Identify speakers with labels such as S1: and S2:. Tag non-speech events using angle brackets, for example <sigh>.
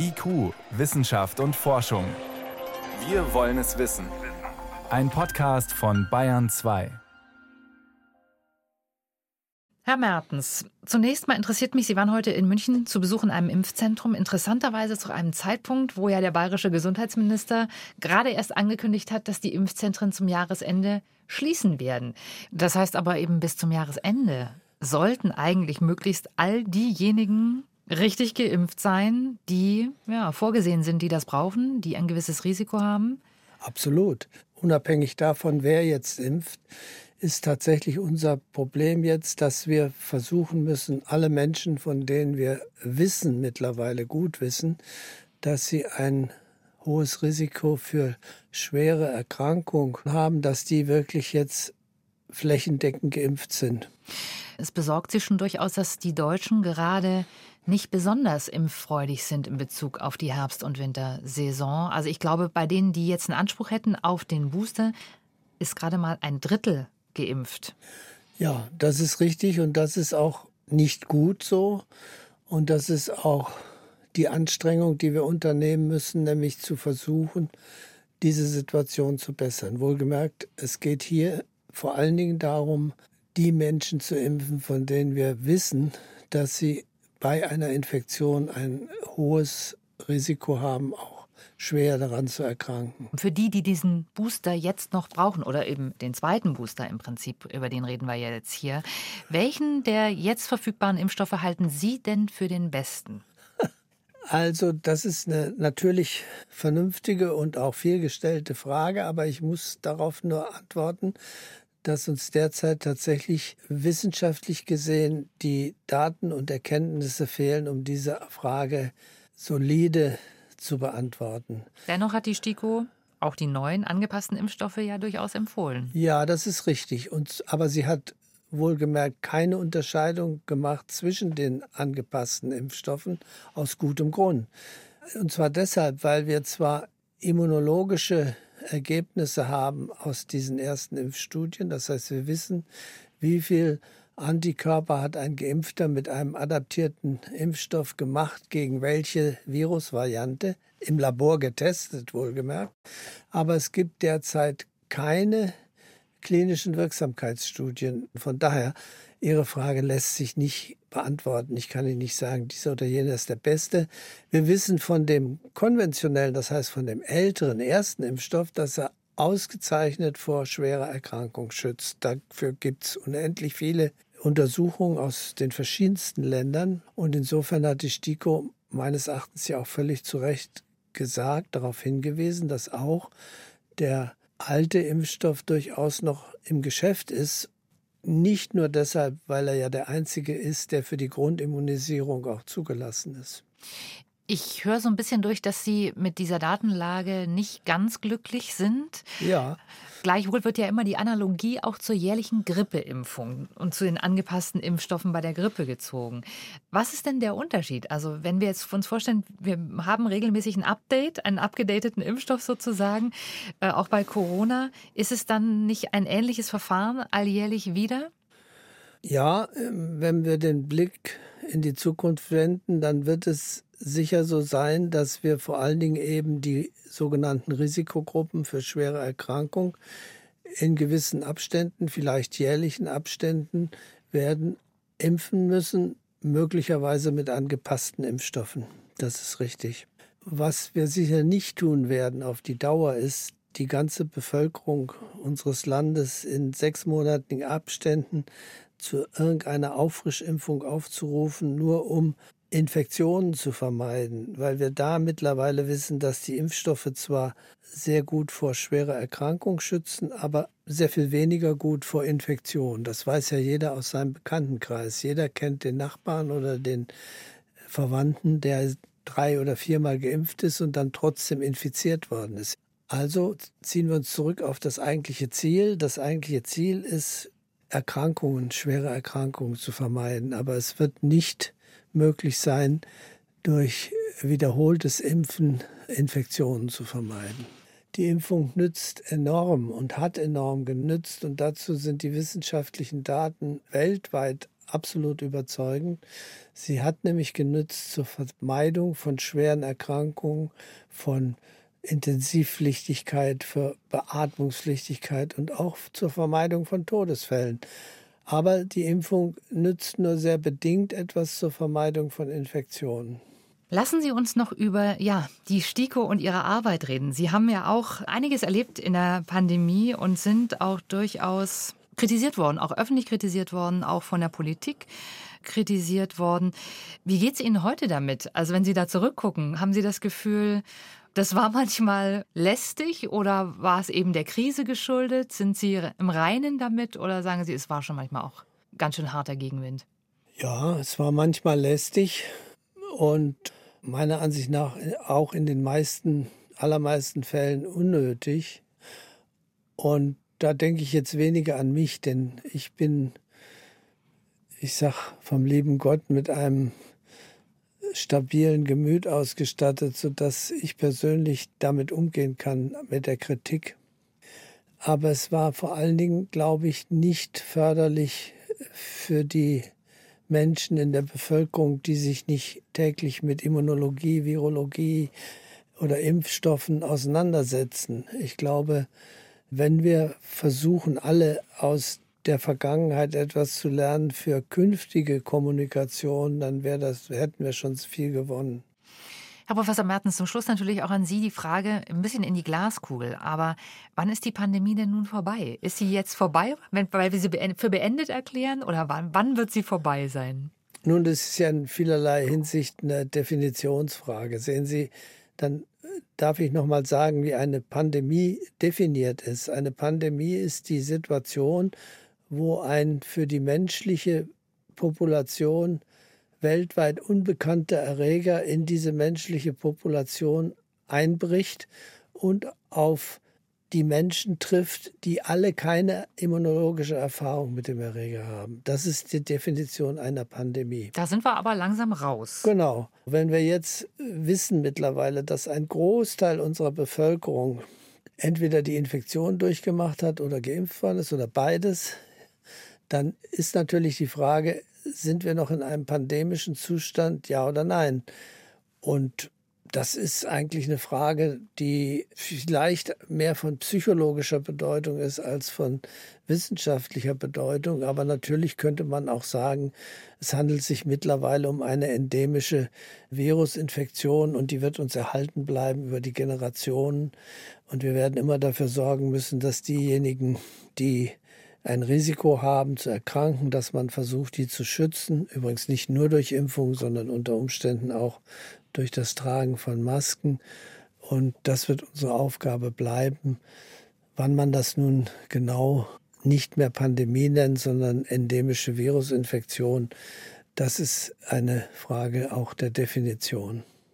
S1: IQ, Wissenschaft und Forschung. Wir wollen es wissen. Ein Podcast von Bayern 2.
S2: Herr Mertens, zunächst mal interessiert mich, Sie waren heute in München zu Besuch in einem Impfzentrum. Interessanterweise zu einem Zeitpunkt, wo ja der bayerische Gesundheitsminister gerade erst angekündigt hat, dass die Impfzentren zum Jahresende schließen werden. Das heißt aber eben bis zum Jahresende sollten eigentlich möglichst all diejenigen richtig geimpft sein, die ja, vorgesehen sind, die das brauchen, die ein gewisses Risiko haben?
S3: Absolut. Unabhängig davon, wer jetzt impft, ist tatsächlich unser Problem jetzt, dass wir versuchen müssen, alle Menschen, von denen wir wissen, mittlerweile gut wissen, dass sie ein hohes Risiko für schwere Erkrankungen haben, dass die wirklich jetzt flächendeckend geimpft sind.
S2: Es besorgt Sie schon durchaus, dass die Deutschen gerade nicht besonders impffreudig sind in Bezug auf die Herbst- und Wintersaison. Also ich glaube, bei denen, die jetzt einen Anspruch hätten auf den Booster, ist gerade mal ein Drittel geimpft.
S3: Ja, das ist richtig und das ist auch nicht gut so. Und das ist auch die Anstrengung, die wir unternehmen müssen, nämlich zu versuchen, diese Situation zu bessern. Wohlgemerkt, es geht hier vor allen Dingen darum, die Menschen zu impfen, von denen wir wissen, dass sie bei einer Infektion ein hohes Risiko haben, auch schwer daran zu erkranken.
S2: Für die, die diesen Booster jetzt noch brauchen oder eben den zweiten Booster im Prinzip, über den reden wir ja jetzt hier, welchen der jetzt verfügbaren Impfstoffe halten Sie denn für den besten? <laughs>
S3: Also das ist eine natürlich vernünftige und auch vielgestellte Frage, aber ich muss darauf nur antworten, dass uns derzeit tatsächlich wissenschaftlich gesehen die Daten und Erkenntnisse fehlen, um diese Frage solide zu beantworten.
S2: Dennoch hat die STIKO auch die neuen angepassten Impfstoffe ja durchaus empfohlen.
S3: Ja, das ist richtig. Und, aber sie hat wohlgemerkt keine Unterscheidung gemacht zwischen den angepassten Impfstoffen aus gutem Grund. Und zwar deshalb, weil wir zwar immunologische Ergebnisse haben aus diesen ersten Impfstudien. Das heißt, wir wissen, wie viel Antikörper hat ein Geimpfter mit einem adaptierten Impfstoff gemacht, gegen welche Virusvariante, im Labor getestet wohlgemerkt. Aber es gibt derzeit keine klinischen Wirksamkeitsstudien. Von daher, Ihre Frage lässt sich nicht beantworten. Ich kann Ihnen nicht sagen, dieser oder jener ist der beste. Wir wissen von dem konventionellen, das heißt von dem älteren ersten Impfstoff, dass er ausgezeichnet vor schwerer Erkrankung schützt. Dafür gibt es unendlich viele Untersuchungen aus den verschiedensten Ländern. Und insofern hat die STIKO meines Erachtens ja auch völlig zu Recht gesagt, darauf hingewiesen, dass auch der alte Impfstoff durchaus noch im Geschäft ist nicht nur deshalb, weil er ja der einzige ist, der für die Grundimmunisierung auch zugelassen ist.
S2: Ich höre so ein bisschen durch, dass Sie mit dieser Datenlage nicht ganz glücklich sind.
S3: Ja.
S2: Gleichwohl wird ja immer die Analogie auch zur jährlichen Grippeimpfung und zu den angepassten Impfstoffen bei der Grippe gezogen. Was ist denn der Unterschied? Also, wenn wir jetzt uns vorstellen, wir haben regelmäßig ein Update, einen abgedateten Impfstoff sozusagen, äh, auch bei Corona, ist es dann nicht ein ähnliches Verfahren alljährlich wieder?
S3: Ja, ähm, wenn wir den Blick in die Zukunft wenden, dann wird es sicher so sein, dass wir vor allen Dingen eben die sogenannten Risikogruppen für schwere Erkrankung in gewissen Abständen, vielleicht jährlichen Abständen, werden impfen müssen, möglicherweise mit angepassten Impfstoffen. Das ist richtig. Was wir sicher nicht tun werden auf die Dauer ist, die ganze Bevölkerung unseres Landes in sechsmonatigen Abständen zu irgendeiner Auffrischimpfung aufzurufen, nur um Infektionen zu vermeiden, weil wir da mittlerweile wissen, dass die Impfstoffe zwar sehr gut vor schwerer Erkrankung schützen, aber sehr viel weniger gut vor Infektion. Das weiß ja jeder aus seinem Bekanntenkreis. Jeder kennt den Nachbarn oder den Verwandten, der drei oder viermal geimpft ist und dann trotzdem infiziert worden ist. Also ziehen wir uns zurück auf das eigentliche Ziel. Das eigentliche Ziel ist, Erkrankungen, schwere Erkrankungen zu vermeiden. Aber es wird nicht möglich sein, durch wiederholtes Impfen Infektionen zu vermeiden. Die Impfung nützt enorm und hat enorm genützt und dazu sind die wissenschaftlichen Daten weltweit absolut überzeugend. Sie hat nämlich genützt zur Vermeidung von schweren Erkrankungen, von Intensivpflichtigkeit, für Beatmungspflichtigkeit und auch zur Vermeidung von Todesfällen. Aber die Impfung nützt nur sehr bedingt etwas zur Vermeidung von Infektionen.
S2: Lassen Sie uns noch über ja, die STIKO und Ihre Arbeit reden. Sie haben ja auch einiges erlebt in der Pandemie und sind auch durchaus kritisiert worden, auch öffentlich kritisiert worden, auch von der Politik kritisiert worden. Wie geht es Ihnen heute damit? Also wenn Sie da zurückgucken, haben Sie das Gefühl, das war manchmal lästig oder war es eben der Krise geschuldet? Sind Sie im Reinen damit oder sagen Sie, es war schon manchmal auch ganz schön harter Gegenwind?
S3: Ja, es war manchmal lästig und meiner Ansicht nach auch in den meisten, allermeisten Fällen unnötig. Und da denke ich jetzt weniger an mich, denn ich bin, ich sag vom lieben Gott mit einem stabilen Gemüt ausgestattet, sodass ich persönlich damit umgehen kann mit der Kritik. Aber es war vor allen Dingen, glaube ich, nicht förderlich für die Menschen in der Bevölkerung, die sich nicht täglich mit Immunologie, Virologie oder Impfstoffen auseinandersetzen. Ich glaube, wenn wir versuchen, alle aus der Vergangenheit etwas zu lernen für künftige Kommunikation, dann wäre das, hätten wir schon viel gewonnen.
S2: Herr Professor Mertens, zum Schluss natürlich auch an Sie die Frage ein bisschen in die Glaskugel. Aber wann ist die Pandemie denn nun vorbei? Ist sie jetzt vorbei, weil wir sie für beendet erklären? Oder wann, wann wird sie vorbei sein?
S3: Nun, das ist ja in vielerlei Hinsicht eine Definitionsfrage. Sehen Sie, dann darf ich noch mal sagen, wie eine Pandemie definiert ist. Eine Pandemie ist die Situation, wo ein für die menschliche Population weltweit unbekannter Erreger in diese menschliche Population einbricht und auf die Menschen trifft, die alle keine immunologische Erfahrung mit dem Erreger haben. Das ist die Definition einer Pandemie.
S2: Da sind wir aber langsam raus.
S3: Genau. Wenn wir jetzt wissen mittlerweile, dass ein Großteil unserer Bevölkerung entweder die Infektion durchgemacht hat oder geimpft worden ist oder beides, dann ist natürlich die Frage, sind wir noch in einem pandemischen Zustand, ja oder nein? Und das ist eigentlich eine Frage, die vielleicht mehr von psychologischer Bedeutung ist als von wissenschaftlicher Bedeutung. Aber natürlich könnte man auch sagen, es handelt sich mittlerweile um eine endemische Virusinfektion und die wird uns erhalten bleiben über die Generationen. Und wir werden immer dafür sorgen müssen, dass diejenigen, die ein Risiko haben zu erkranken, dass man versucht, die zu schützen. Übrigens nicht nur durch Impfung, sondern unter Umständen auch durch das Tragen von Masken. Und das wird unsere Aufgabe bleiben. Wann man das nun genau nicht mehr Pandemie nennt, sondern endemische Virusinfektion, das ist eine Frage auch der Definition.